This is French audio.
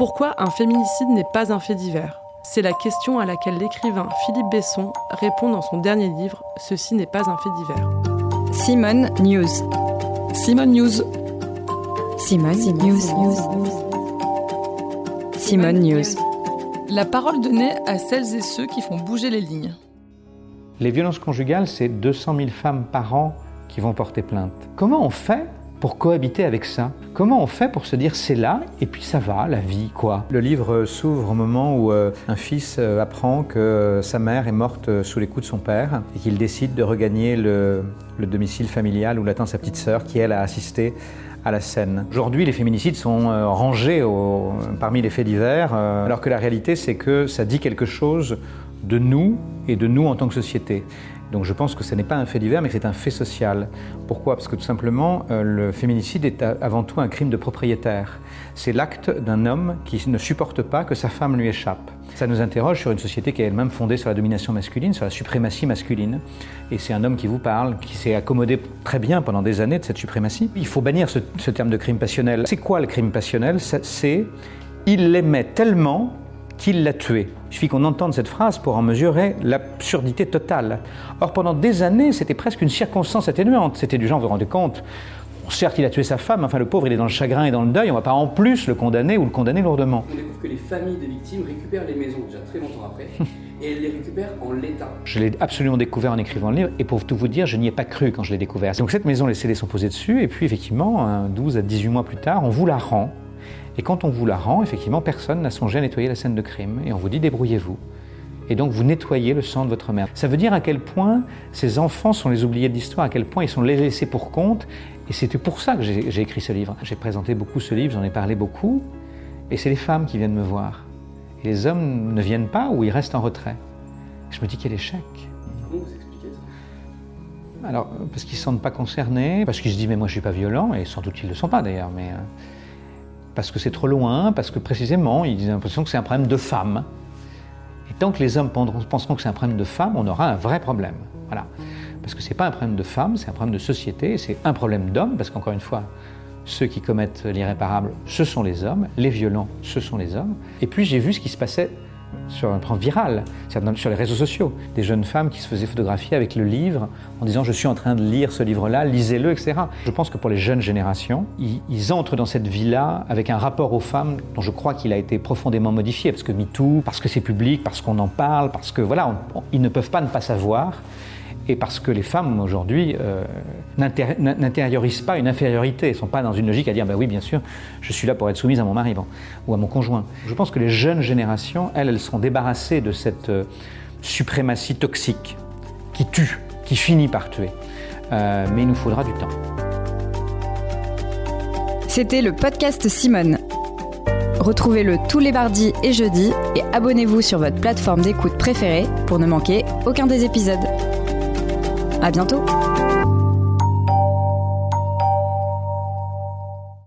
Pourquoi un féminicide n'est pas un fait divers? C'est la question à laquelle l'écrivain Philippe Besson répond dans son dernier livre Ceci n'est pas un fait divers. Simone News. Simone News. Simone News. Simone News. La parole donnée à celles et ceux qui font bouger les lignes. Les violences conjugales, c'est 200 000 femmes par an qui vont porter plainte. Comment on fait pour cohabiter avec ça Comment on fait pour se dire c'est là et puis ça va, la vie, quoi? Le livre s'ouvre au moment où euh, un fils euh, apprend que sa mère est morte sous les coups de son père et qu'il décide de regagner le, domicile familial où l'attend sa petite sœur qui, elle, a assisté à la scène. Aujourd'hui, les féminicides sont euh, rangés parmi les faits divers, alors que la réalité, c'est que ça dit quelque chose de nous et de nous en tant que société. Donc je pense que ce n'est pas un fait divers, mais c'est un fait social. Pourquoi? Parce que tout simplement, euh, le féminicide est avant tout un crime de propriétaire. C'est l'acte d'un homme qui ne supporte pas que sa femme lui échappe. Ça nous interroge sur une société qui est elle-même fondée sur la domination masculine, sur la suprématie masculine. Et c'est un homme qui vous parle, qui s'est accommodé très bien pendant des années de cette suprématie. Il faut bannir ce, ce terme de crime passionnel. C'est quoi le crime passionnel? C'est il l'aimait tellement qu'il l'a tué. Il suffit qu'on entende cette phrase pour en mesurer l'absurdité totale. Or, pendant des années, c'était presque une circonstance atténuante. C'était du genre, vous vous rendez compte Certes, il a tué sa femme, enfin le pauvre, il est dans le chagrin et dans le deuil, on ne va pas en plus le condamner ou le condamner lourdement. On découvre que les familles des victimes récupèrent les maisons déjà très longtemps après, et elles les récupèrent en l'état. Je l'ai absolument découvert en écrivant le livre, et pour tout vous dire, je n'y ai pas cru quand je l'ai découvert. Donc cette maison, les scellés sont posés dessus, et puis effectivement, 12 à 18 mois plus tard, on vous la rend, et quand on vous la rend, effectivement, personne n'a songé à nettoyer la scène de crime. Et on vous dit débrouillez-vous. Et donc vous nettoyez le sang de votre mère. Ça veut dire à quel point ces enfants sont les oubliés de l'histoire, à quel point ils sont les laissés pour compte. Et c'était pour ça que j'ai écrit ce livre. J'ai présenté beaucoup ce livre, j'en ai parlé beaucoup. Et c'est les femmes qui viennent me voir. Et les hommes ne viennent pas ou ils restent en retrait. Je me dis quel échec. Comment vous expliquez ça? Alors, parce qu'ils ne se sentent pas concernés, parce qu'ils se disent mais moi je ne suis pas violent, et sans doute ils ne le sont pas d'ailleurs, mais... Parce que c'est trop loin, parce que précisément, ils ont l'impression que c'est un problème de femmes. Et tant que les hommes penseront que c'est un problème de femmes, on aura un vrai problème. Voilà. Parce que ce n'est pas un problème de femmes, c'est un problème de société, c'est un problème d'hommes, parce qu'encore une fois, ceux qui commettent l'irréparable, ce sont les hommes, les violents, ce sont les hommes. Et puis j'ai vu ce qui se passait sur un plan viral, sur les réseaux sociaux. Des jeunes femmes qui se faisaient photographier avec le livre en disant je suis en train de lire ce livre-là, lisez-le, etc. Je pense que pour les jeunes générations, ils, entrent dans cette vie-là avec un rapport aux femmes dont je crois qu'il a été profondément modifié parce que MeToo, parce que c'est public, parce qu'on en parle, parce que voilà, ils ne peuvent pas ne pas savoir et parce que les femmes aujourd'hui euh, n'intériorisent pas une infériorité, elles ne sont pas dans une logique à dire bah oui bien sûr je suis là pour être soumise à mon mari ou à mon conjoint. Je pense que les jeunes générations, elles, elles seront débarrassées de cette euh, suprématie toxique qui tue, qui finit par tuer. Euh, mais il nous faudra du temps. C'était le podcast Simone. Retrouvez-le tous les mardis et jeudis et abonnez-vous sur votre plateforme d'écoute préférée pour ne manquer aucun des épisodes. À bientôt